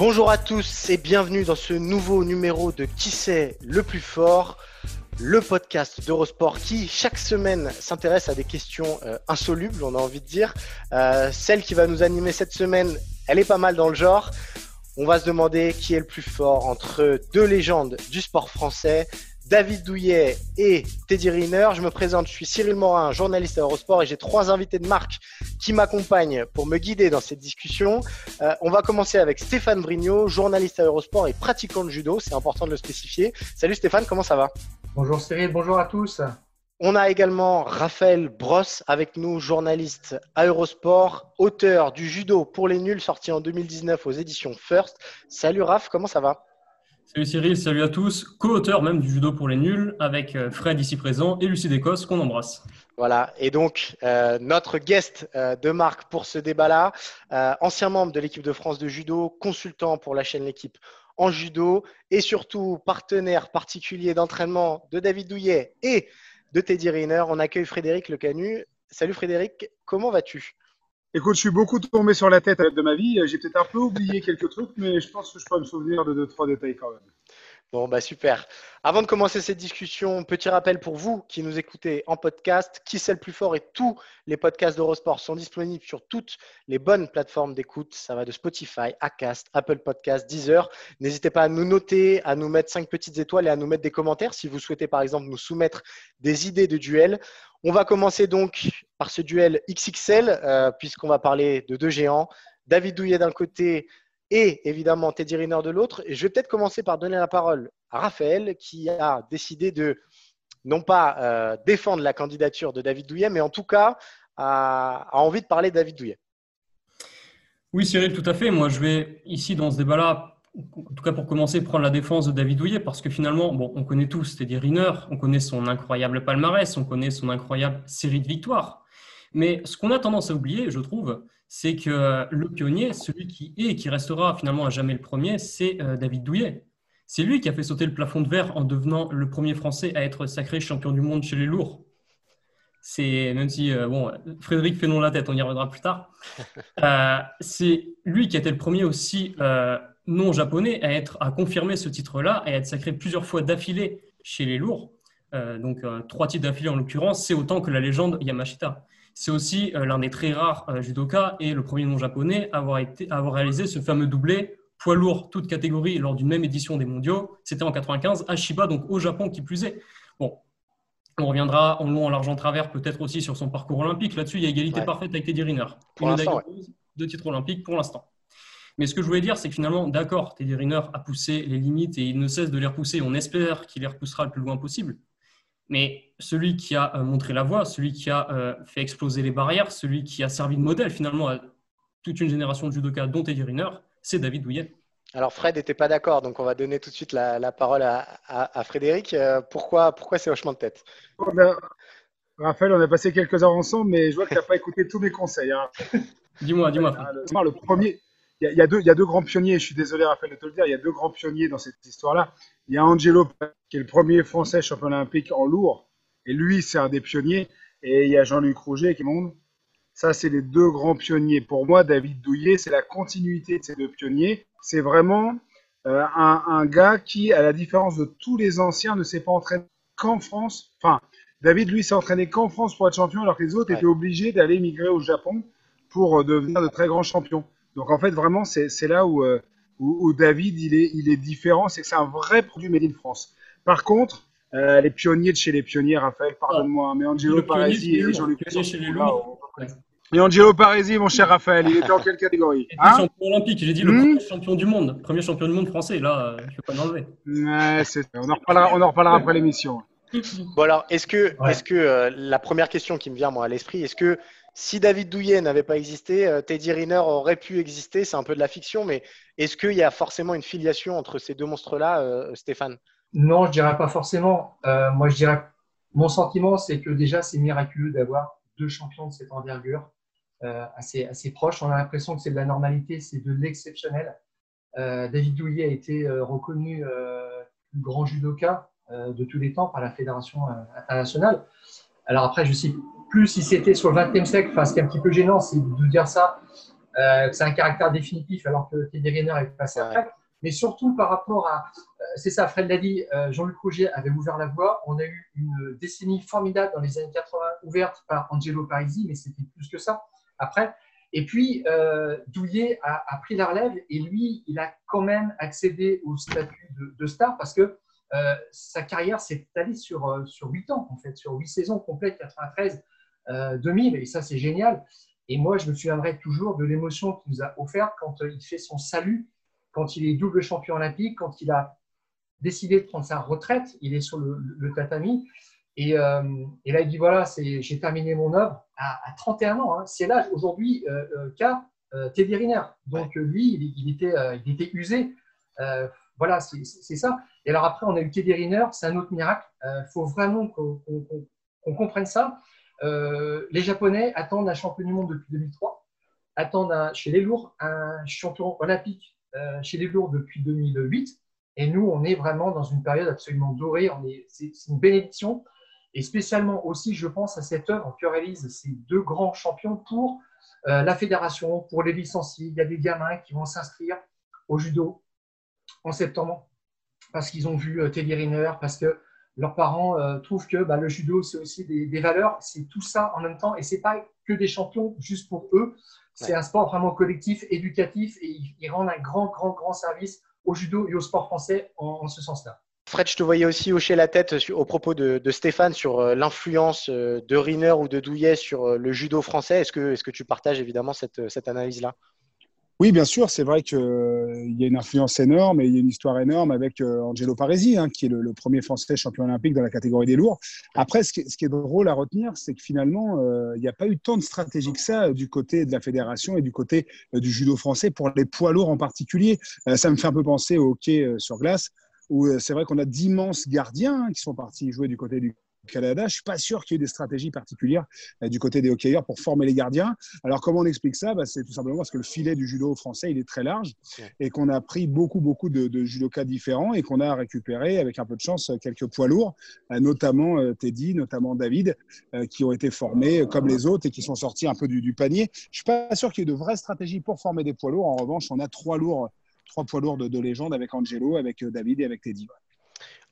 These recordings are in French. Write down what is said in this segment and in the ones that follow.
Bonjour à tous et bienvenue dans ce nouveau numéro de Qui c'est le plus fort, le podcast d'Eurosport qui chaque semaine s'intéresse à des questions euh, insolubles, on a envie de dire. Euh, celle qui va nous animer cette semaine, elle est pas mal dans le genre. On va se demander qui est le plus fort entre deux légendes du sport français, David Douillet et Teddy Riner. Je me présente, je suis Cyril Morin, journaliste à Eurosport et j'ai trois invités de marque qui m'accompagnent pour me guider dans cette discussion. Euh, on va commencer avec Stéphane Brignot, journaliste à Eurosport et pratiquant de judo, c'est important de le spécifier. Salut Stéphane, comment ça va? Bonjour Cyril, bonjour à tous. On a également Raphaël Brosse avec nous, journaliste à Eurosport, auteur du judo pour les nuls sorti en 2019 aux éditions First. Salut Raph, comment ça va? Salut Cyril, salut à tous. Co-auteur même du judo pour les nuls avec euh, Fred ici présent et Lucie Descosses qu'on embrasse. Voilà, et donc euh, notre guest euh, de marque pour ce débat-là, ancien membre de l'équipe de France de judo, consultant pour la chaîne L'équipe en judo et surtout partenaire particulier d'entraînement de David Douillet et de Teddy Riner. On accueille Frédéric Le Canu. Salut Frédéric, comment vas-tu? Écoute, je suis beaucoup tombé sur la tête de ma vie. J'ai peut-être un peu oublié quelques trucs, mais je pense que je peux me souvenir de deux, trois détails quand même. Bon, bah super. Avant de commencer cette discussion, petit rappel pour vous qui nous écoutez en podcast, Qui c'est le plus fort et tous les podcasts d'Eurosport sont disponibles sur toutes les bonnes plateformes d'écoute. Ça va de Spotify, Acast, Apple Podcast, Deezer. N'hésitez pas à nous noter, à nous mettre cinq petites étoiles et à nous mettre des commentaires si vous souhaitez par exemple nous soumettre des idées de duel. On va commencer donc par ce duel XXL euh, puisqu'on va parler de deux géants. David Douillet d'un côté et évidemment Teddy Riner de l'autre. Je vais peut-être commencer par donner la parole à Raphaël qui a décidé de non pas euh, défendre la candidature de David Douillet, mais en tout cas a, a envie de parler de David Douillet. Oui Cyril, tout à fait. Moi je vais ici dans ce débat-là, en tout cas pour commencer, prendre la défense de David Douillet parce que finalement, bon, on connaît tous Teddy Riner, on connaît son incroyable palmarès, on connaît son incroyable série de victoires. Mais ce qu'on a tendance à oublier, je trouve, c'est que le pionnier, celui qui est et qui restera finalement à jamais le premier, c'est euh, David Douillet. C'est lui qui a fait sauter le plafond de verre en devenant le premier Français à être sacré champion du monde chez les lourds. C'est même si euh, bon, Frédéric fait non la tête, on y reviendra plus tard. Euh, c'est lui qui a été le premier aussi euh, non japonais à être à confirmer ce titre-là, et à être sacré plusieurs fois d'affilée chez les lourds. Euh, donc euh, trois titres d'affilée en l'occurrence, c'est autant que la légende Yamashita. C'est aussi euh, l'un des très rares euh, judokas et le premier non japonais à avoir, été, à avoir réalisé ce fameux doublé poids lourd, toute catégorie, lors d'une même édition des mondiaux. C'était en 95 à Shiba, donc au Japon qui plus est. Bon, on reviendra en long, en large, en travers, peut-être aussi sur son parcours olympique. Là-dessus, il y a égalité Ouais. parfaite avec Teddy Riner. Pour Une de titres olympiques pour l'instant. Mais ce que je voulais dire, c'est que finalement, d'accord, Teddy Riner a poussé les limites et il ne cesse de les repousser. On espère qu'il les repoussera le plus loin possible. Mais celui qui a euh, montré la voie, celui qui a euh, fait exploser les barrières, celui qui a servi de modèle finalement à toute une génération de judokas, dont Teddy Riner, c'est David Douillet. Alors Fred n'était pas d'accord, donc on va donner tout de suite la, la parole à, à- à Frédéric. Euh, pourquoi, pourquoi ces hochements de tête? On a- Raphaël, on a passé quelques heures ensemble, mais je vois que tu n'as pas écouté tous mes conseils. hein. Dis-moi, dis-moi. Ah, le, le premier, il y, y a deux grands pionniers, je suis désolé Raphaël de te le dire, il y a deux grands pionniers dans cette histoire-là. Il y a Angelo, qui est le premier français champion olympique en lourd, et lui, c'est un des pionniers. Et il y a Jean-Luc Rouget qui monte. Ça, c'est les deux grands pionniers. Pour moi, David Douillet, c'est la continuité de ces deux pionniers. C'est vraiment euh, un, un gars qui, à la différence de tous les anciens, ne s'est pas entraîné qu'en France. Enfin, David, lui, s'est entraîné qu'en France pour être champion, alors que les autres Ouais. étaient obligés d'aller migrer au Japon pour euh, devenir de très grands champions. Donc, en fait, vraiment, c'est c'est là où, euh, où, où David, il est, il est différent. C'est que c'est un vrai produit made in France. Par contre, euh, les pionniers de chez les pionniers, Raphaël, pardonne-moi, mais Angelo Parisi et Jean-Luc Et Angelo Parisi, mon cher Raphaël, il était en quelle catégorie hein champion olympique, j'ai dit le Hmm. premier champion du monde, premier champion du monde français. Là, euh, je ne vais pas l'enlever. Ouais, on, en reparlera, on en reparlera après l'émission. Bon alors, est-ce que, est-ce que euh, la première question qui me vient moi à l'esprit, est-ce que si David Douillet n'avait pas existé, euh, Teddy Riner aurait pu exister C'est un peu de la fiction, mais est-ce qu'il y a forcément une filiation entre ces deux monstres-là, euh, Stéphane? Non, je dirais pas forcément. moi, je dirais, mon sentiment, c'est que déjà, c'est miraculeux d'avoir deux champions de cette envergure assez, assez proches. On a l'impression que c'est de la normalité, c'est de l'exceptionnel. David Douillet a été reconnu grand judoka euh, de tous les temps par la Fédération euh, internationale. Alors après, je ne sais plus si c'était sur le XXe siècle, enfin, ce qui est un petit peu gênant, c'est de dire ça, euh, que c'est un caractère définitif alors que Teddy Riner est passé après. Mais surtout par rapport à, c'est ça, Fred l'a dit, Jean-Luc Roger avait ouvert la voie. On a eu une décennie formidable dans les années 80 ouverte par Angelo Parisi, mais c'était plus que ça après. Et puis, Douillet a, pris la relève et lui, il a quand même accédé au statut de, de star parce que euh, sa carrière s'est étalée sur, euh, sur 8 ans, en fait, sur 8 saisons complètes, 93, 2000, et ça, c'est génial. Et moi, je me souviendrai toujours de l'émotion qu'il nous a offerte quand euh, il fait son salut, quand il est double champion olympique, quand il a décidé de prendre sa retraite, il est sur le, tatami. Et, là, il dit voilà, j'ai terminé mon œuvre à, 31 ans. Hein. C'est là aujourd'hui qu'a Teddy Riner. Donc lui, il, était, il était usé. Voilà, c'est ça. Et alors après, on a eu Teddy Riner, c'est un autre miracle. Il euh, faut vraiment qu'on comprenne ça. Euh, les Japonais attendent un champion du monde depuis 2003, attendent chez les lourds un champion olympique euh, chez les lourds depuis 2008. Et nous, on est vraiment dans une période absolument dorée. C'est une bénédiction. Et spécialement aussi, je pense à cette œuvre que réalisent ces deux grands champions pour la fédération, pour les licenciés. Il y a des gamins qui vont s'inscrire au judo, en septembre parce qu'ils ont vu euh, Teddy Riner, parce que leurs parents euh, trouvent que bah, le judo, c'est aussi des, valeurs, c'est tout ça en même temps, et c'est pas que des champions juste pour eux, c'est un sport vraiment collectif, éducatif, et ils, rendent un grand, grand, grand service au judo et au sport français en, ce sens-là. Fred, je te voyais aussi hocher la tête au propos de, Stéphane sur euh, l'influence de Riner ou de Douillet sur le judo français. Est-ce que, est -ce que tu partages évidemment cette, cette analyse-là? Oui, bien sûr, c'est vrai qu'il euh, y a une influence énorme et il y a une histoire énorme avec euh, Angelo Paresi, hein, qui est le, premier Français champion olympique dans la catégorie des lourds. Après, ce qui, est drôle à retenir, c'est que finalement, euh, il n'y a pas eu tant de stratégie que ça du côté de la fédération et du côté du judo français pour les poids lourds en particulier. ça me fait un peu penser au hockey sur glace, où c'est vrai qu'on a d'immenses gardiens hein, qui sont partis jouer du côté du Canada. Je suis pas sûr qu'il y ait des stratégies particulières euh, du côté des hockeyeurs pour former les gardiens. Alors comment on explique ça? Bah, C'est tout simplement parce que le filet du judo français il est très large et qu'on a pris beaucoup beaucoup de, de judokas différents et qu'on a récupéré avec un peu de chance quelques poids lourds, euh, notamment euh, Teddy, notamment David, qui ont été formés comme les autres et qui sont sortis un peu du, panier. Je suis pas sûr qu'il y ait de vraies stratégies pour former des poids lourds. En revanche, on a trois lourds, trois poids lourds de, de légende avec Angelo, avec David et avec Teddy.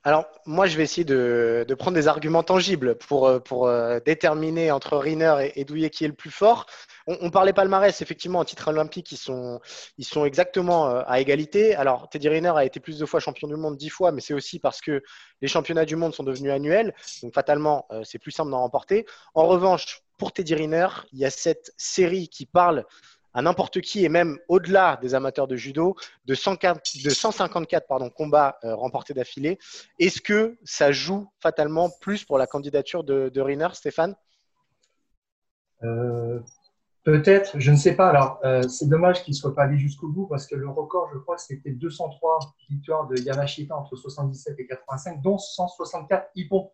Alors, moi, je vais essayer de, prendre des arguments tangibles pour, euh, euh, déterminer entre Riner et, Douillet qui est le plus fort. On, parlait palmarès, effectivement, en titre olympique, ils sont, ils sont exactement euh, à égalité. Alors, Teddy Riner a été plus de fois champion du monde dix fois, mais c'est aussi parce que les championnats du monde sont devenus annuels. Donc, fatalement, c'est plus simple d'en remporter. En revanche, pour Teddy Riner, il y a cette série qui parle à n'importe qui et même au-delà des amateurs de judo de, 154 pardon, combats euh, remportés d'affilée. Est-ce que ça joue fatalement plus pour la candidature de, de Riner, Stéphane? Euh, Peut-être, je ne sais pas. Alors, euh, c'est dommage qu'il ne soit pas allé jusqu'au bout parce que le record, je crois, c'était 203 victoires de Yamashita entre 77 et 85, dont 164 hippons.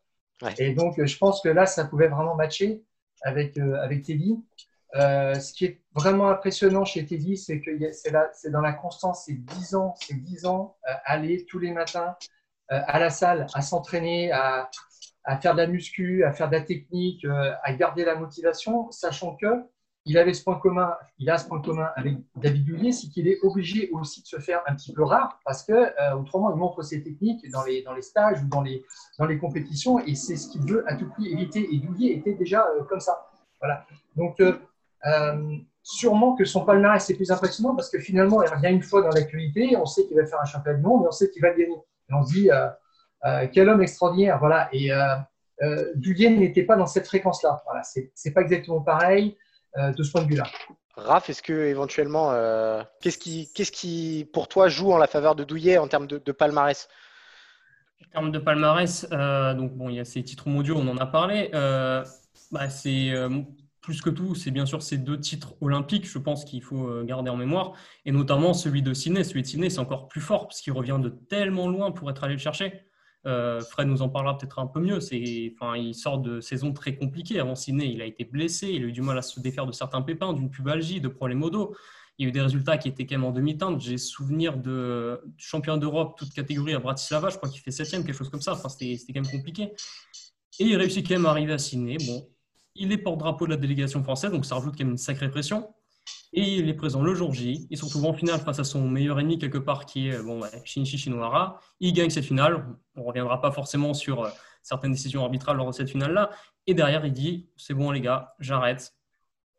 Et donc, je pense que là, ça pouvait vraiment matcher avec, avec Teddy. Euh, ce qui est vraiment impressionnant chez Teddy, c'est que c'est dans la constance, c'est 10 ans, c'est 10 ans, euh, aller tous les matins euh, à la salle, à s'entraîner, à, faire de la muscu, à faire de la technique, à garder la motivation, sachant que il avait ce point commun, il a ce point commun avec David Douillet, c'est qu'il est obligé aussi de se faire un petit peu rare parce que autrement il montre ses techniques dans les, dans les stages ou dans les, dans les compétitions et c'est ce qu'il veut à tout prix éviter. Et Douillet était déjà comme ça. Voilà. Donc sûrement que son palmarès c'est plus impressionnant parce que finalement, il revient une fois dans l'actualité, on sait qu'il va faire un championnat du monde, mais on sait qu'il va gagner. Et on se dit, euh, euh, quel homme extraordinaire. Voilà. Et euh, n'était pas dans cette fréquence-là. Voilà. C'est pas exactement pareil de ce point de vue-là. Raph, est-ce que éventuellement, qu'est-ce qui, qu'est-ce qui, pour toi, joue en la faveur de Douillet en termes de, palmarès? En termes de palmarès, euh, donc bon, il y a ces titres mondiaux, on en a parlé. Euh, bah, c'est plus que tout, c'est bien sûr ces deux titres olympiques, je pense qu'il faut garder en mémoire, et notamment celui de Sydney. Celui de Sydney, c'est encore plus fort parce qu'il revient de tellement loin pour être allé le chercher. Fred nous en parlera peut-être un peu mieux. Enfin, il sort de saison très compliquée. Avant Sydney, il a été blessé, il a eu du mal à se défaire de certains pépins, d'une pubalgie, de problèmes au dos il y a eu des résultats qui étaient quand même en demi-teinte. J'ai souvenir de champion d'Europe, toute catégorie à Bratislava, je crois qu'il fait septième, quelque chose comme ça. Enfin, c'était quand même compliqué. Et il réussit quand même à arriver à Sydney. Bon, il est porte-drapeau de la délégation française, donc ça rajoute quand même une sacrée pression. Et il est présent le jour J. Il se retrouve en finale face à son meilleur ennemi quelque part qui est bon, Shinichi Shinohara. Il gagne cette finale. On ne reviendra pas forcément sur euh, certaines décisions arbitrales lors de cette finale-là. Et derrière, il dit C'est bon, les gars, j'arrête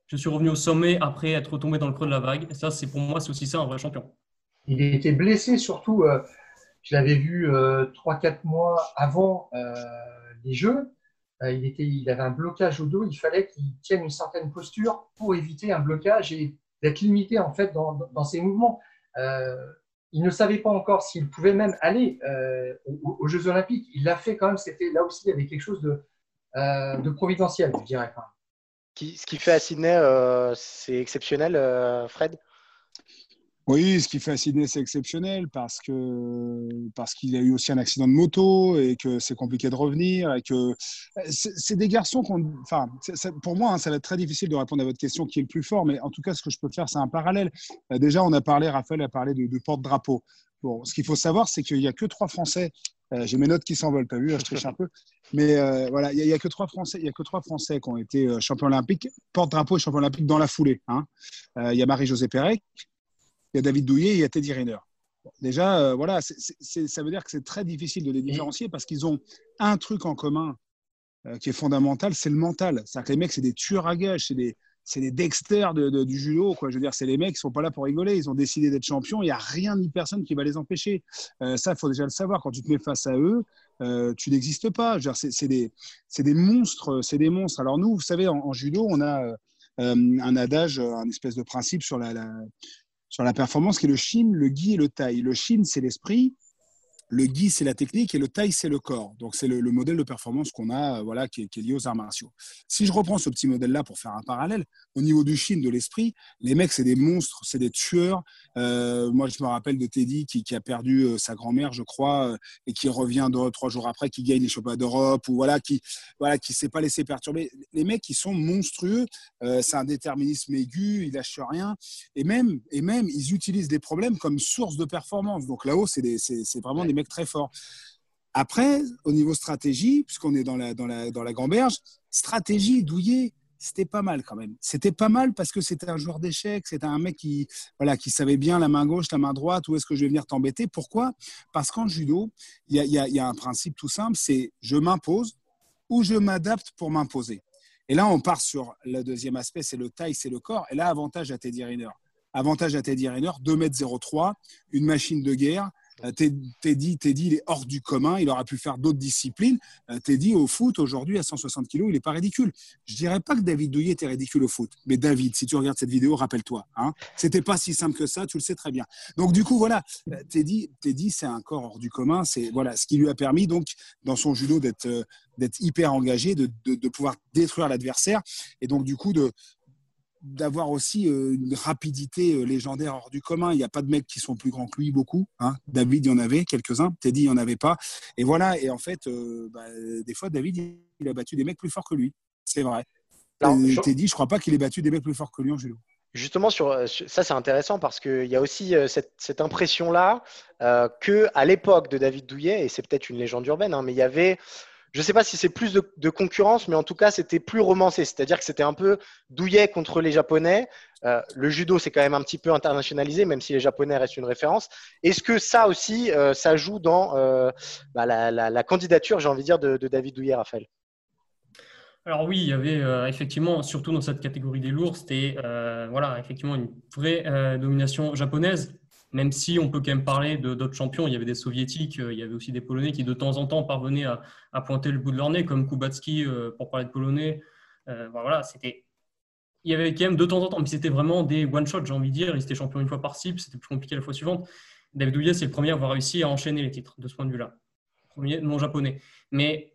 je suis revenu au sommet après être retombé dans le creux de la vague. Et ça, c'est pour moi, c'est aussi ça un vrai champion. Il était blessé, surtout, euh, je l'avais vu euh, 3-4 mois avant euh, les Jeux. Euh, il, était, il avait un blocage au dos. Il fallait qu'il tienne une certaine posture pour éviter un blocage et d'être limité en fait dans, ses mouvements. il ne savait pas encore s'il pouvait même aller aux, aux, Jeux Olympiques. Il l'a fait quand même. C'était là aussi avait quelque chose de, de providentiel, je dirais. Ce qu'il fait à Sydney, euh, c'est exceptionnel, euh, Fred? Oui, ce qu'il fait à c'est exceptionnel parce que parce qu'il a eu aussi un accident de moto et que c'est compliqué de revenir et que c'est des garçons qu'on. Enfin, pour moi, hein, ça va être très difficile de répondre à votre question qui est le plus fort, mais en tout cas, ce que je peux faire, c'est un parallèle. Euh, déjà, on a parlé, Raphaël a parlé de, porte-drapeau. Bon, ce qu'il faut savoir, c'est qu'il n'y a que trois Français euh, j'ai mes notes qui s'envolent, t'as vu, je triche un peu. Mais euh, voilà, il n'y a, que trois Français, il a que trois Français qui ont été euh, champions olympiques, porte-drapeau et champion olympique dans la foulée. Hein. Il y a Marie-Josée Pérec, il y a David Douillet et il y a Teddy Riner. déjà, voilà, ça veut dire que c'est très difficile de les différencier parce qu'ils ont un truc en commun qui est fondamental, c'est le mental. C'est-à-dire que les mecs, c'est des tueurs à gages, c'est des, c'est des Dexter du judo. Quoi. Je veux dire, c'est les mecs qui sont pas là pour rigoler. Ils ont décidé d'être champions. Il n'y a rien ni personne qui va les empêcher. Euh, ça, il faut déjà le savoir. Quand tu te mets face à eux, euh, tu n'existes pas. C'est des, des, monstres. C'est des monstres. Alors nous, vous savez, en, judo, on a euh, un adage, un espèce de principe sur la, sur la performance qui est le shin, le gi et le tai. Le shin, c'est l'esprit. Le gui, c'est la technique et le taille, c'est le corps. Donc, c'est le, modèle de performance qu'on a, euh, voilà, qui est, lié aux arts martiaux. Si je reprends ce petit modèle-là pour faire un parallèle, au niveau du Chine, de l'esprit, les mecs, c'est des monstres, c'est des tueurs. Euh, moi, je me rappelle de Teddy qui, a perdu euh, sa grand-mère, je crois, et qui revient trois jours après, qui gagne les championnats d'Europe, ou voilà, qui voilà, qui s'est pas laissé perturber. Les mecs, ils sont monstrueux. c'est un déterminisme aigu, ils lâchent rien. Et même, et même, ils utilisent des problèmes comme source de performance. Donc là-haut, c'est vraiment des mecs très forts. Après, au niveau stratégie, puisqu'on est dans la, dans la, dans la Gamberge, stratégie, Douillet, c'était pas mal quand même. C'était pas mal parce que c'était un joueur d'échecs, c'était un mec qui, voilà, qui savait bien la main gauche, la main droite, où est-ce que je vais venir t'embêter. Pourquoi? Parce qu'en judo, il y a, y a, un principe tout simple, c'est je m'impose ou je m'adapte pour m'imposer. Et là, on part sur le deuxième aspect, c'est le taille, c'est le corps. Et là, avantage à Teddy Riner. Avantage à Teddy Riner, 2m03, une machine de guerre, Teddy, Teddy, il est hors du commun. Il aurait pu faire d'autres disciplines. Euh, Teddy, au foot, aujourd'hui, à 160 kilos, il n'est pas ridicule. Je dirais pas que David Douillet était ridicule au foot. Mais David, si tu regardes cette vidéo, rappelle-toi. Hein, C'était pas si simple que ça, tu le sais très bien. Donc, du coup, voilà. Euh, Teddy, Teddy c'est un corps hors du commun. C'est voilà, ce qui lui a permis, donc, dans son judo, d'être d'être hyper engagé, de, de pouvoir détruire l'adversaire. Et donc, du coup, de, d'avoir aussi euh, une rapidité euh, légendaire hors du commun. Il n'y a pas de mecs qui sont plus grands que lui, beaucoup. Hein. David, il y en avait quelques-uns. Teddy, il n'y en avait pas. Et voilà. Et en fait, euh, bah, des fois, David, il a battu des mecs plus forts que lui. C'est vrai. Teddy, je ne crois pas qu'il ait battu des mecs plus forts que lui en judo. Justement, sur, ça, c'est intéressant parce qu'il y a aussi cette, impression-là euh, qu'à l'époque de David Douillet, et c'est peut-être une légende urbaine, hein, mais il y avait je ne sais pas si c'est plus de, concurrence, mais en tout cas, c'était plus romancé. C'est-à-dire que c'était un peu douillet contre les Japonais. Euh, le judo, c'est quand même un petit peu internationalisé, même si les Japonais restent une référence. Est-ce que ça aussi, euh, ça joue dans euh, bah, la, candidature, j'ai envie de dire, de, David Douillet, Raphaël? Alors oui, il y avait effectivement, surtout dans cette catégorie des lourds, c'était voilà, effectivement une vraie domination japonaise même si on peut quand même parler d'autres champions, il y avait des soviétiques, euh, il y avait aussi des polonais qui de temps en temps parvenaient à, pointer le bout de leur nez, comme Kubacki euh, pour parler de polonais. Euh, voilà, c'était. Il y avait quand même de temps en temps, mais c'était vraiment des one-shots, j'ai envie de dire. Ils étaient champions une fois par cible, c'était plus compliqué la fois suivante. David Douillet, c'est le premier à avoir réussi à enchaîner les titres de ce point de vue-là. mon japonais. Mais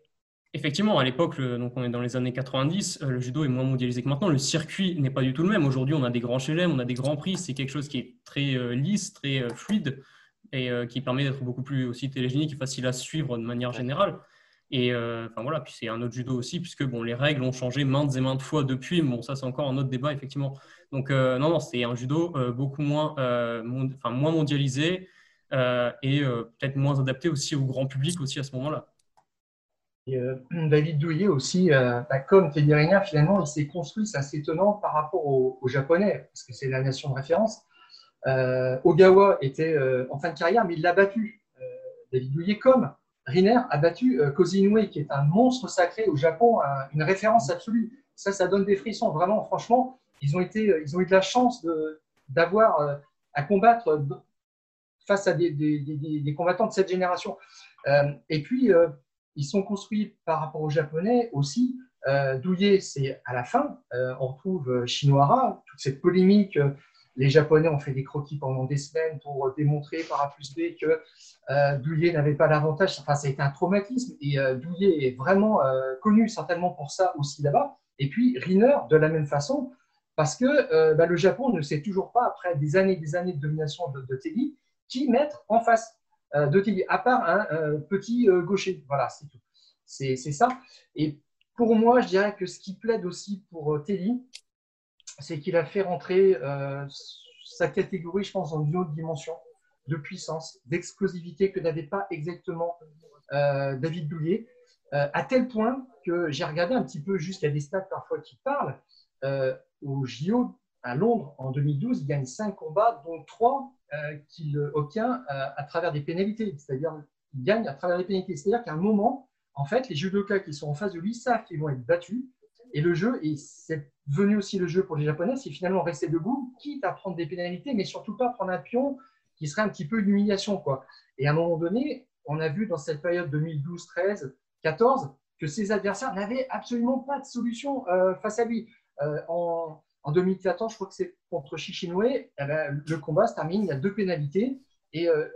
effectivement, à l'époque, donc on est dans les années 90, le judo est moins mondialisé que maintenant. Le circuit n'est pas du tout le même. Aujourd'hui, on a des grands chelem, on a des grands prix. C'est quelque chose qui est très lisse, très fluide et qui permet d'être beaucoup plus aussi télégénique et facile à suivre de manière générale. Et enfin voilà, puis c'est un autre judo aussi, puisque bon, les règles ont changé maintes et maintes fois depuis. Bon, ça c'est encore un autre débat effectivement. Donc non, non, c'est un judo beaucoup moins, enfin, moins mondialisé, euh, et euh, peut-être moins adapté aussi au grand public aussi à ce moment-là. Euh, David Douillet aussi, bah, comme Teddy Riner, finalement, il s'est construit, c'est assez étonnant par rapport aux, Japonais, parce que c'est la nation de référence. Ogawa était en fin de carrière, mais il l'a battu. David Douillet, comme Riner, a battu Kozinue, qui est un monstre sacré au Japon, une référence absolue. Ça, ça donne des frissons. Vraiment, franchement, ils ont, eu de la chance d'avoir à combattre face à des, combattants de cette génération. Euh, et puis, euh, ils sont construits par rapport aux Japonais aussi. Euh, Douillet, c'est à la fin. on retrouve Chinoara, toute cette polémique. les Japonais ont fait des croquis pendant des semaines pour démontrer par A plus B que Douillet n'avait pas l'avantage. Enfin, ça a été un traumatisme. Et Douillet est vraiment connu certainement pour ça aussi là-bas. Et puis, Riner, de la même façon, parce que bah, le Japon ne sait toujours pas, après des années et des années de domination de, de qui mettre en face euh, de Teddy, à part un petit euh, gaucher. Voilà, c'est tout. C'est ça. Et pour moi, je dirais que ce qui plaide aussi pour euh, Teddy, c'est qu'il a fait rentrer sa catégorie, je pense, dans une autre dimension de puissance, d'explosivité que n'avait pas exactement David Douillet, à tel point que j'ai regardé un petit peu, juste, il des stats parfois qui parlent, au JO à Londres en 2012, il gagne 5 combats, dont 3 euh, qu'il obtient euh, à travers des pénalités. C'est-à-dire qu'il gagne à travers des pénalités. C'est-à-dire qu'à un moment, en fait, les judokas qui sont en face de lui savent qu'ils vont être battus. Et le jeu, et c'est venu aussi le jeu pour les Japonais, c'est finalement rester debout, quitte à prendre des pénalités, mais surtout pas prendre un pion qui serait un petit peu une humiliation. Quoi. Et à un moment donné, on a vu dans cette période 2012, 13, 14, que ses adversaires n'avaient absolument pas de solution euh, face à lui. en, en 2014, je crois que c'est contre Shishinoe, eh ben, le combat se termine, il y a deux pénalités et euh,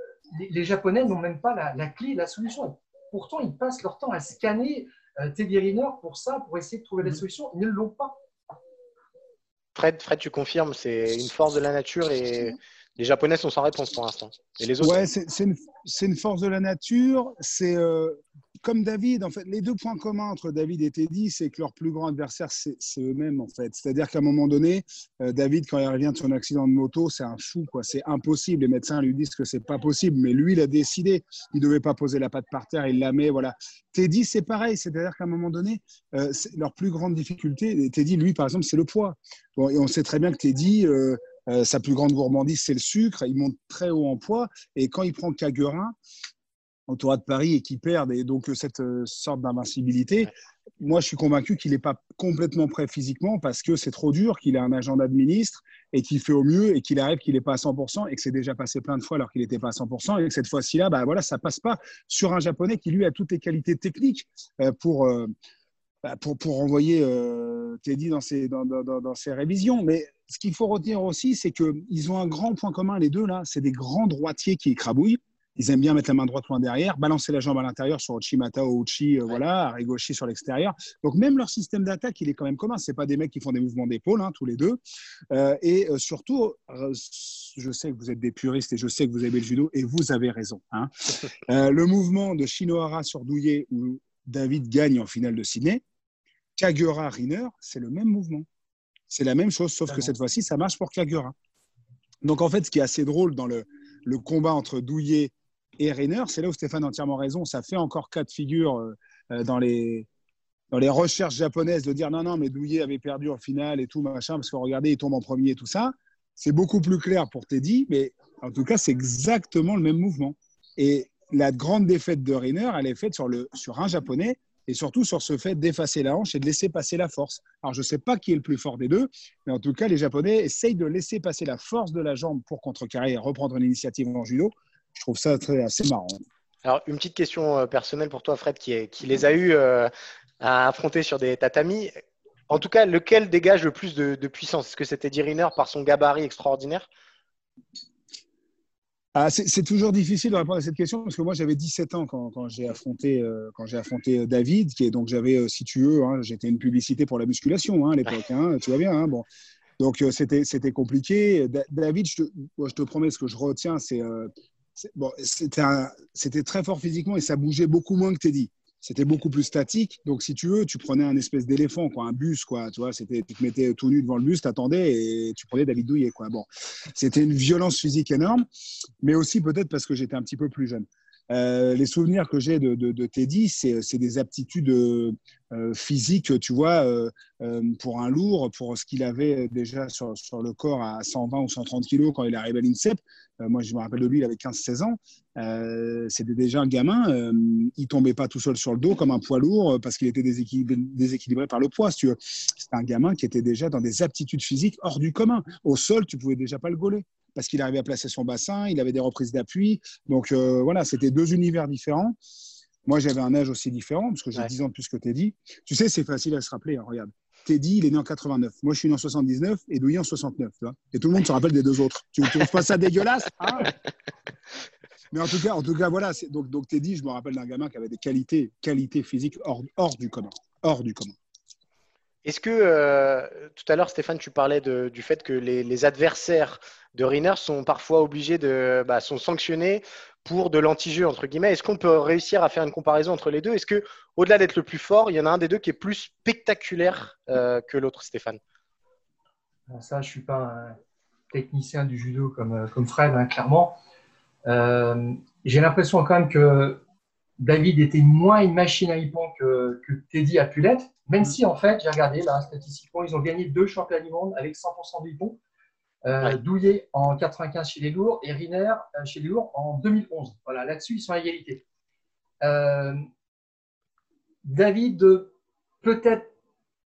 les, Japonais n'ont même pas la, clé, la solution. Pourtant, ils passent leur temps à scanner euh, Teddy Riner pour ça, pour essayer de trouver la mm. solution. Ils ne l'ont pas. Fred, Fred, tu confirmes, c'est une force de la nature et les Japonais sont sans réponse pour l'instant. Et les autres Ouais, c'est une, une, force de la nature. C'est euh, comme David, en fait, les deux points communs entre David et Teddy, c'est que leur plus grand adversaire, c'est eux-mêmes, en fait. C'est-à-dire qu'à un moment donné, euh, David, quand il revient de son accident de moto, c'est un fou, quoi. C'est impossible. Les médecins lui disent que c'est pas possible, mais lui, il a décidé. Il devait pas poser la patte par terre, il la met, voilà. Teddy, c'est pareil. C'est-à-dire qu'à un moment donné, euh, leur plus grande difficulté, Teddy, lui, par exemple, c'est le poids. Bon, et on sait très bien que Teddy, euh, sa plus grande gourmandise, c'est le sucre. Il monte très haut en poids. Et quand il prend Kagurin, au Tour de Paris et qui perdent, et donc cette euh, sorte d'invincibilité. Moi, je suis convaincu qu'il n'est pas complètement prêt physiquement parce que c'est trop dur, qu'il a un agenda de ministre et qu'il fait au mieux et qu'il arrive qu'il n'est pas à 100% et que c'est déjà passé plein de fois alors qu'il n'était pas à 100% et que cette fois-ci-là, bah voilà, ça passe pas sur un Japonais qui lui a toutes les qualités techniques euh, pour, euh, bah, pour, pour envoyer Teddy dans ses, dans, dans, dans ses révisions. Mais ce qu'il faut retenir aussi, c'est qu'ils ont un grand point commun, les deux là, c'est des grands droitiers qui écrabouillent. Ils aiment bien mettre la main droite loin derrière, balancer la jambe à l'intérieur sur Ochimata ou Uchi, euh, voilà, Arigoshi sur l'extérieur. Donc même leur système d'attaque, il est quand même commun. C'est pas des mecs qui font des mouvements d'épaule, hein, tous les deux. Euh, et euh, surtout, je sais que vous êtes des puristes et je sais que vous aimez le judo et vous avez raison. Hein. le mouvement de Shinohara sur Douillet où David gagne en finale de Sydney, Kagura Riner, c'est le même mouvement. C'est la même chose, sauf que cette fois-ci, ça marche pour Kagura. Donc en fait, ce qui est assez drôle dans le, le combat entre Douillet et Rainer, c'est là où Stéphane a entièrement raison. Ça fait encore cas de figure euh, euh, dans, les, dans les recherches japonaises de dire non, non, mais Douillet avait perdu en finale et tout, machin, parce que regardez, il tombe en premier et tout ça. C'est beaucoup plus clair pour Teddy, mais en tout cas, c'est exactement le même mouvement. Et la grande défaite de Rainer, elle est faite sur, le, sur un japonais et surtout sur ce fait d'effacer la hanche et de laisser passer la force. Alors, je ne sais pas qui est le plus fort des deux, mais en tout cas, les Japonais essayent de laisser passer la force de la jambe pour contrecarrer et reprendre l'initiative en judo je trouve ça très, assez marrant. Alors, une petite question euh, personnelle pour toi, Fred, qui, qui les a eu euh, à affronter sur des tatamis. En tout cas, lequel dégage le plus de, puissance? Est-ce que c'était Diriner par son gabarit extraordinaire? Ah, c'est toujours difficile de répondre à cette question parce que moi j'avais 17 ans quand, quand j'ai affronté, euh, quand j'ai affronté David, qui est donc j'avais, si tu veux, hein, j'étais une publicité pour la musculation hein, à l'époque, hein, tu vois bien. Bon. Donc c'était c'était compliqué. David, je te, je te, promets, ce que je retiens, c'est bon, c'était très fort physiquement et ça bougeait beaucoup moins que Teddy c'était beaucoup plus statique. Donc, si tu veux, tu prenais un espèce d'éléphant, quoi, un bus, quoi. Tu vois, c'était, tu te mettais tout nu devant le bus, t'attendais et tu prenais David Douillet, quoi. Bon, c'était une violence physique énorme, mais aussi peut-être parce que j'étais un petit peu plus jeune. Euh, les souvenirs que j'ai de, Teddy, c'est des aptitudes euh, physiques, tu vois, euh, pour un lourd, pour ce qu'il avait déjà sur, le corps à 120 ou 130 kilos quand il est arrivé à l'INSEP. moi, je me rappelle de lui, il avait 15-16 ans. C'était déjà un gamin. il tombait pas tout seul sur le dos comme un poids lourd parce qu'il était déséquilibré, par le poids. C'était un gamin qui était déjà dans des aptitudes physiques hors du commun. Au sol, tu pouvais déjà pas le gauler parce qu'il arrivait à placer son bassin, il avait des reprises d'appui. Donc euh, voilà, c'était deux univers différents. Moi, j'avais un âge aussi différent, parce que j'ai 10 ans de plus que Teddy. Tu sais, c'est facile à se rappeler. Hein, regarde, Teddy, il est né en 89. Moi, je suis né en 79 et Douillet en 69. Tu vois et tout le monde se rappelle des deux autres. Tu ne trouves pas ça dégueulasse hein? Mais en tout cas, en tout cas voilà. Donc, donc, Teddy, je me rappelle d'un gamin qui avait des qualités, qualités physiques hors, hors du commun. Hors du commun. Est-ce que euh, tout à l'heure, Stéphane, tu parlais du fait que les, adversaires de Riner sont parfois obligés de bah, sont sanctionnés pour de l'anti-jeu entre guillemets. Est-ce qu'on peut réussir à faire une comparaison entre les deux? Est-ce que au-delà d'être le plus fort, il y en a un des deux qui est plus spectaculaire euh, que l'autre, Stéphane? Ça, je suis pas un technicien du judo comme, euh, Fred, hein, clairement. J'ai l'impression quand même que David était moins une machine à hippon que, que Teddy a pu l'être. Même si, en fait, j'ai regardé, là, statistiquement, ils ont gagné deux championnats du monde avec 100% de hippon. Euh, Douillet en 95 chez les lourds et Riner euh, chez les lourds en 2011. Voilà, là-dessus, ils sont à égalité. Euh, David, peut-être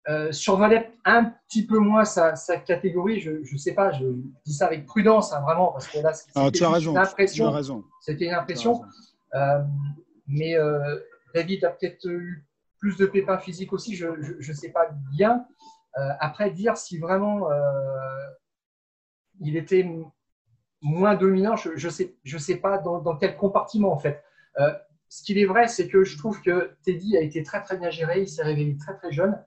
euh, survalait un petit peu moins sa, catégorie. Je ne sais pas, je dis ça avec prudence, hein, vraiment, parce que là, c'était une impression. C'était une impression. mais David a peut-être eu plus de pépins physiques aussi, je ne sais pas bien. Euh, après, dire si vraiment euh, il était moins dominant, je ne sais, je sais pas dans, quel compartiment en fait. Euh, ce qu'il est vrai, c'est que je trouve que Teddy a été très très bien géré, il s'est révélé très très jeune.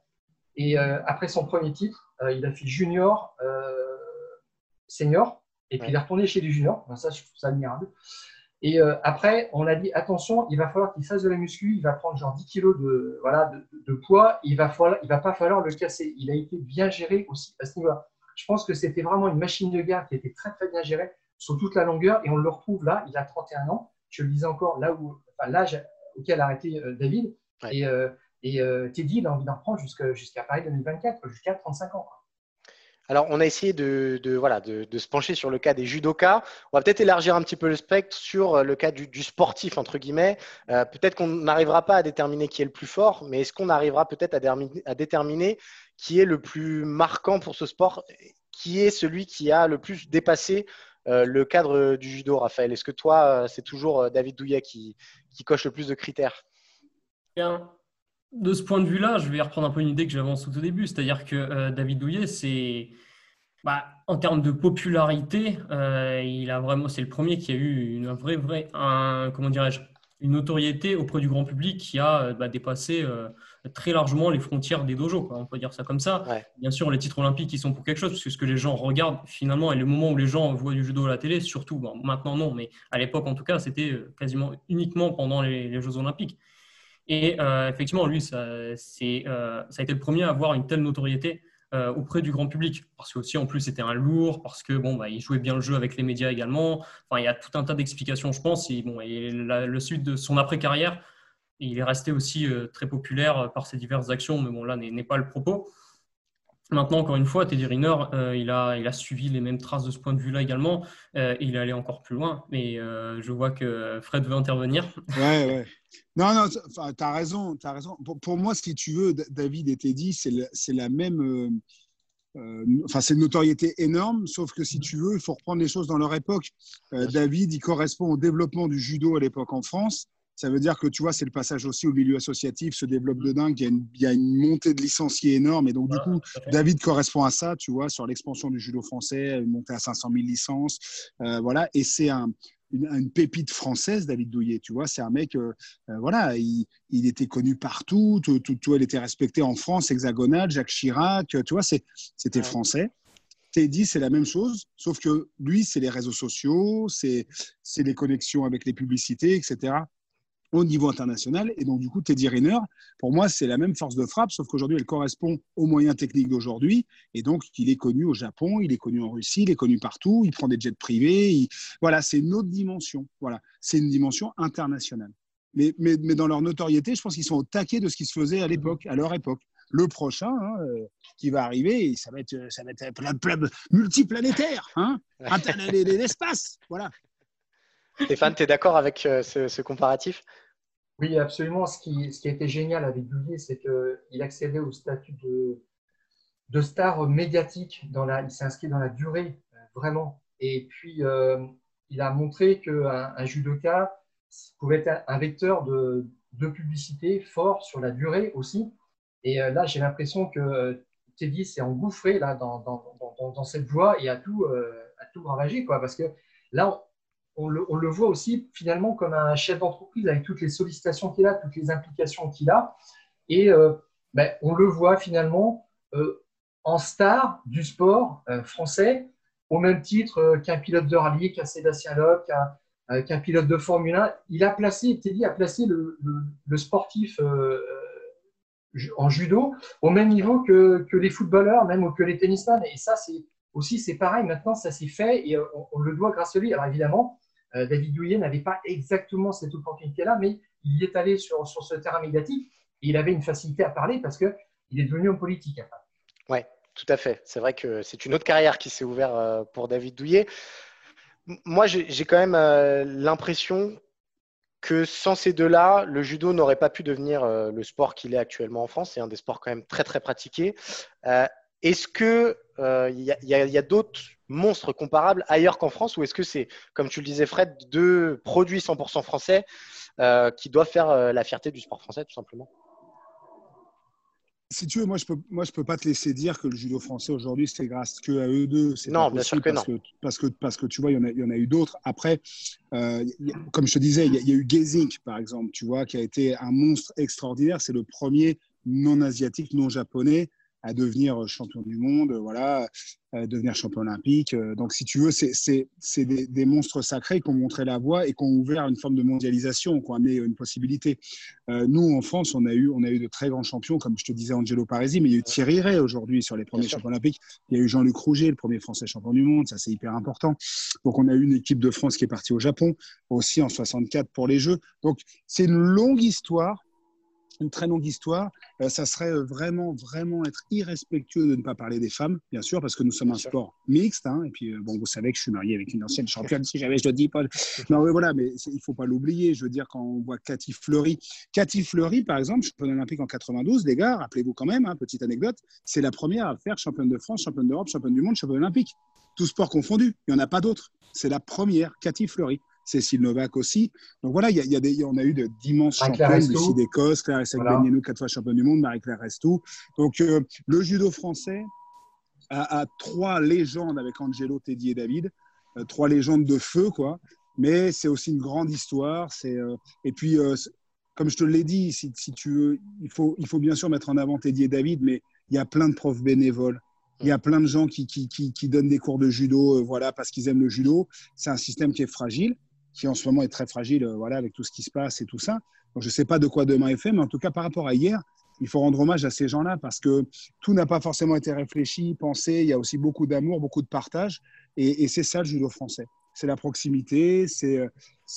Et après son premier titre, il a fait junior, senior, et puis il est retourné chez les juniors. ça, je trouve ça admirable. Et euh, après, on a dit attention, il va falloir qu'il fasse de la muscu, il va prendre genre 10 kilos de, voilà, de, poids, il va, falloir, il va pas falloir le casser. Il a été bien géré aussi à ce niveau-là. Je pense que c'était vraiment une machine de guerre qui était très très bien gérée sur toute la longueur et on le retrouve là, il a 31 ans. Je le disais encore là où, enfin, l'âge auquel a arrêté euh, David. Et, euh, et Teddy, il a envie d'en prendre jusqu'à Paris 2024, jusqu'à 35 ans. Alors, on a essayé de, se pencher sur le cas des judokas. On va peut-être élargir un petit peu le spectre sur euh, le cas du, sportif, entre guillemets. Euh, peut-être qu'on n'arrivera pas à déterminer qui est le plus fort, mais est-ce qu'on arrivera peut-être à, déterminer qui est le plus marquant pour ce sport, qui est celui qui a le plus dépassé euh, le cadre du judo, Raphaël? Est-ce que toi, c'est toujours David Douillet qui, coche le plus de critères? Bien de ce point de vue-là, je vais reprendre un peu une idée que j'avais au tout début, c'est-à-dire que euh, David Douillet, c'est bah, en termes de popularité, euh, il a vraiment, c'est le premier qui a eu une vraie, vraie, un, comment dirais-je, une notoriété auprès du grand public qui a euh, bah, dépassé très largement les frontières des dojos, on peut dire ça comme ça. Bien sûr, les titres olympiques, ils sont pour quelque chose, parce que ce que les gens regardent finalement, et le moment où les gens voient du judo à la télé, surtout, maintenant non, mais à l'époque en tout cas, c'était quasiment uniquement pendant les Jeux olympiques. Et euh, effectivement, lui, ça, euh, ça a été le premier à avoir une telle notoriété euh, auprès du grand public. Parce que aussi, en plus, c'était un lourd, parce que bon, bah, il jouait bien le jeu avec les médias également. Enfin, il y a tout un tas d'explications, je pense. Et, et le suite de son après-carrière, il est resté aussi très populaire par ses diverses actions, mais bon, là n'est pas le propos. Maintenant, encore une fois, Teddy Riner, euh, il, a, il a suivi les mêmes traces de ce point de vue-là également. Euh, il est allé encore plus loin, mais euh, je vois que Fred veut intervenir. Ouais, ouais. Non, non, tu as raison. As raison. Pour, moi, si tu veux, David et Teddy, c'est la même. Enfin, c'est une notoriété énorme, sauf que si tu veux, il faut reprendre les choses dans leur époque. David, il correspond au développement du judo à l'époque en France. Ça veut dire que tu vois, c'est le passage aussi au milieu associatif se développe de dingue. Il y a une, montée de licenciés énorme. Et donc, du coup, David correspond à ça, tu vois, sur l'expansion du judo français, une montée à 500 000 licences. Euh, voilà. Et c'est un, une, pépite française, David Douillet. Tu vois, c'est un mec, euh, euh, voilà, il, était connu partout, tout, tout, il était respecté en France, hexagonale, Jacques Chirac, tu vois, c'était français. Teddy, c'est la même chose, sauf que lui, c'est les réseaux sociaux, c'est les connexions avec les publicités, etc au niveau international. Et donc, du coup, Teddy Riner, pour moi, c'est la même force de frappe, sauf qu'aujourd'hui, elle correspond aux moyens techniques d'aujourd'hui. Et donc, il est connu au Japon, il est connu en Russie, il est connu partout, il prend des jets privés. Voilà, c'est une autre dimension. Voilà, c'est une dimension internationale. Mais, mais, mais, dans leur notoriété, je pense qu'ils sont au taquet de ce qui se faisait à l'époque, à leur époque. Le prochain hein, euh, qui va arriver, ça va être, ça va être multiplanétaire, hein, l'espace. Voilà. Stéphane, tu es d'accord avec euh, ce, comparatif? Oui, absolument. Ce qui, ce a été génial avec Douillet, c'est qu'il accédait au statut de, star médiatique. Dans la, il s'est inscrit dans la durée, euh, vraiment. Et puis, euh, il a montré qu'un un judoka pouvait être un vecteur de, publicité fort sur la durée aussi. Et là, j'ai l'impression que Teddy s'est engouffré là, dans, cette voie et a tout, a tout ravagé. Quoi, parce que là, on le, voit aussi finalement comme un chef d'entreprise avec toutes les sollicitations qu'il a, toutes les implications qu'il a. Et euh, ben, on le voit finalement euh, en star du sport euh, français, au même titre qu'un pilote de rallye, qu'un Sébastien Loeb, qu'un pilote de Formule 1. Il a placé, Teddy a placé le, sportif en judo au même niveau que, les footballeurs, même que les tennisman. Et ça, c'est aussi, c'est pareil, maintenant, ça s'est fait et on, on, le doit grâce à lui. Alors évidemment, euh, David Douillet n'avait pas exactement cette opportunité-là, mais il est allé sur, sur ce terrain médiatique et il avait une facilité à parler parce qu'il est devenu homme politique. Oui, tout à fait. C'est vrai que c'est une autre carrière qui s'est ouverte euh, pour David Douillet. Moi, j'ai quand même euh, l'impression que sans ces deux-là, le judo n'aurait pas pu devenir le sport qu'il est actuellement en France. C'est un des sports quand même très très pratiqués. Est-ce qu'il il y a d'autres monstre comparable ailleurs qu'en France ou est-ce que c'est, comme tu le disais Fred, deux produits 100% français euh, qui doivent faire euh, la fierté du sport français tout simplement? Si tu veux, moi je peux, moi je peux pas te laisser dire que le judo français aujourd'hui c'est grâce que à eux deux. Non, bien sûr que parce Que, parce que parce que tu vois, il y en a, il y en a eu d'autres. Après, euh, comme je te disais, il y, a, il y, a eu Gazing par exemple, tu vois, qui a été un monstre extraordinaire. C'est le premier non asiatique, non japonais à devenir champion du monde, voilà, à devenir champion olympique. Donc, si tu veux, c'est des, des, monstres sacrés qui ont montré la voie et qui ont ouvert une forme de mondialisation, qui ont amené une possibilité. Euh, nous, en France, on a, eu, on a eu de très grands champions, comme je te disais, Angelo Parisi, mais il y a eu Thierry Ray aujourd'hui sur les premiers champions olympiques. Il y a eu Jean-Luc Rouget, le premier Français champion du monde, ça c'est hyper important. Donc, on a eu une équipe de France qui est partie au Japon, aussi en 64 pour les Jeux. Donc, c'est une longue histoire une très longue histoire. Euh, ça serait euh, vraiment, vraiment être irrespectueux de ne pas parler des femmes, bien sûr, parce que nous sommes un sport mixte. Hein, et puis, euh, bon, vous savez que je suis marié avec une ancienne championne, si jamais je le dis pas. Non, mais voilà, mais il ne faut pas l'oublier. Je veux dire, quand on voit Cathy Fleury, Cathy Fleury, par exemple, championne olympique en 92, les gars, rappelez-vous quand même, hein, petite anecdote, c'est la première à faire championne de France, championne d'Europe, championne du monde, championne olympique. Tout sport confondu. Il n'y en a pas d'autres. C'est la première, Cathy Fleury. Cécile Novak aussi. Donc voilà, il y a, y a des, on a eu d'immenses championnes, Lucie d'Écosse, Claire voilà. quatre fois championne du monde, Marie-Claire Restou. Donc euh, le judo français a, trois légendes avec Angelo, Teddy et David, euh, trois légendes de feu, quoi. Mais c'est aussi une grande histoire. C'est euh, et puis comme je te l'ai dit, si, si, tu veux, il faut, il faut bien sûr mettre en avant Teddy et David, mais il y a plein de profs bénévoles. Il y a plein de gens qui, qui, qui, qui donnent des cours de judo voilà, parce qu'ils aiment le judo. C'est un système qui est fragile qui en ce moment est très fragile, euh, voilà, avec tout ce qui se passe et tout ça. Donc, je ne sais pas de quoi demain est fait, mais en tout cas, par rapport à hier, il faut rendre hommage à ces gens-là parce que tout n'a pas forcément été réfléchi, pensé. Il y a aussi beaucoup d'amour, beaucoup de partage. Et, c'est ça le judo français. C'est la proximité, c'est euh,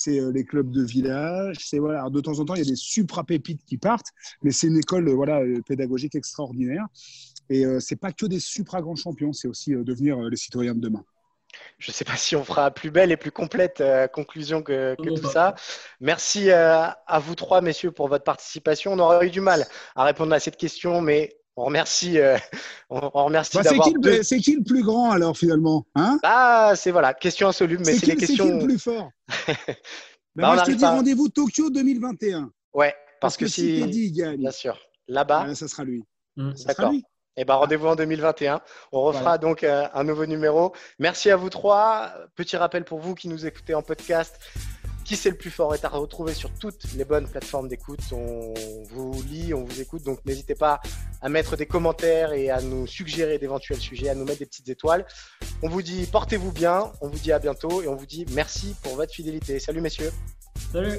euh, les clubs de village. C'est voilà. de temps en temps, il y a des supra pépites qui partent, mais c'est une école voilà pédagogique extraordinaire. Et c'est pas que des supra grands champions, c'est aussi devenir les citoyens de demain. Je ne sais pas si on fera plus belle et plus complète euh, conclusion que, tout ça. Merci euh, à vous trois, messieurs, pour votre participation. On aurait eu du mal à répondre à cette question, mais on remercie, euh, on, remercie bah, d'avoir. C'est qui, le plus grand alors finalement hein? Ah, c'est voilà, question insoluble, mais c'est les questions. C'est qui le plus fort? Bah, bah, Moi, je te dis rendez-vous Tokyo 2021. Ouais, parce, que, si Teddy gagne, bien sûr, là-bas, ça sera lui. D'accord. Eh ben, rendez-vous en 2021. On refera donc euh, un nouveau numéro. Merci à vous trois. Petit rappel pour vous qui nous écoutez en podcast. Qui c'est le plus fort est à retrouver sur toutes les bonnes plateformes d'écoute. On vous lit, on vous écoute, donc n'hésitez pas à mettre des commentaires et à nous suggérer d'éventuels sujets, à nous mettre des petites étoiles. On vous dit portez-vous bien, on vous dit à bientôt et on vous dit merci pour votre fidélité. Salut messieurs. Salut.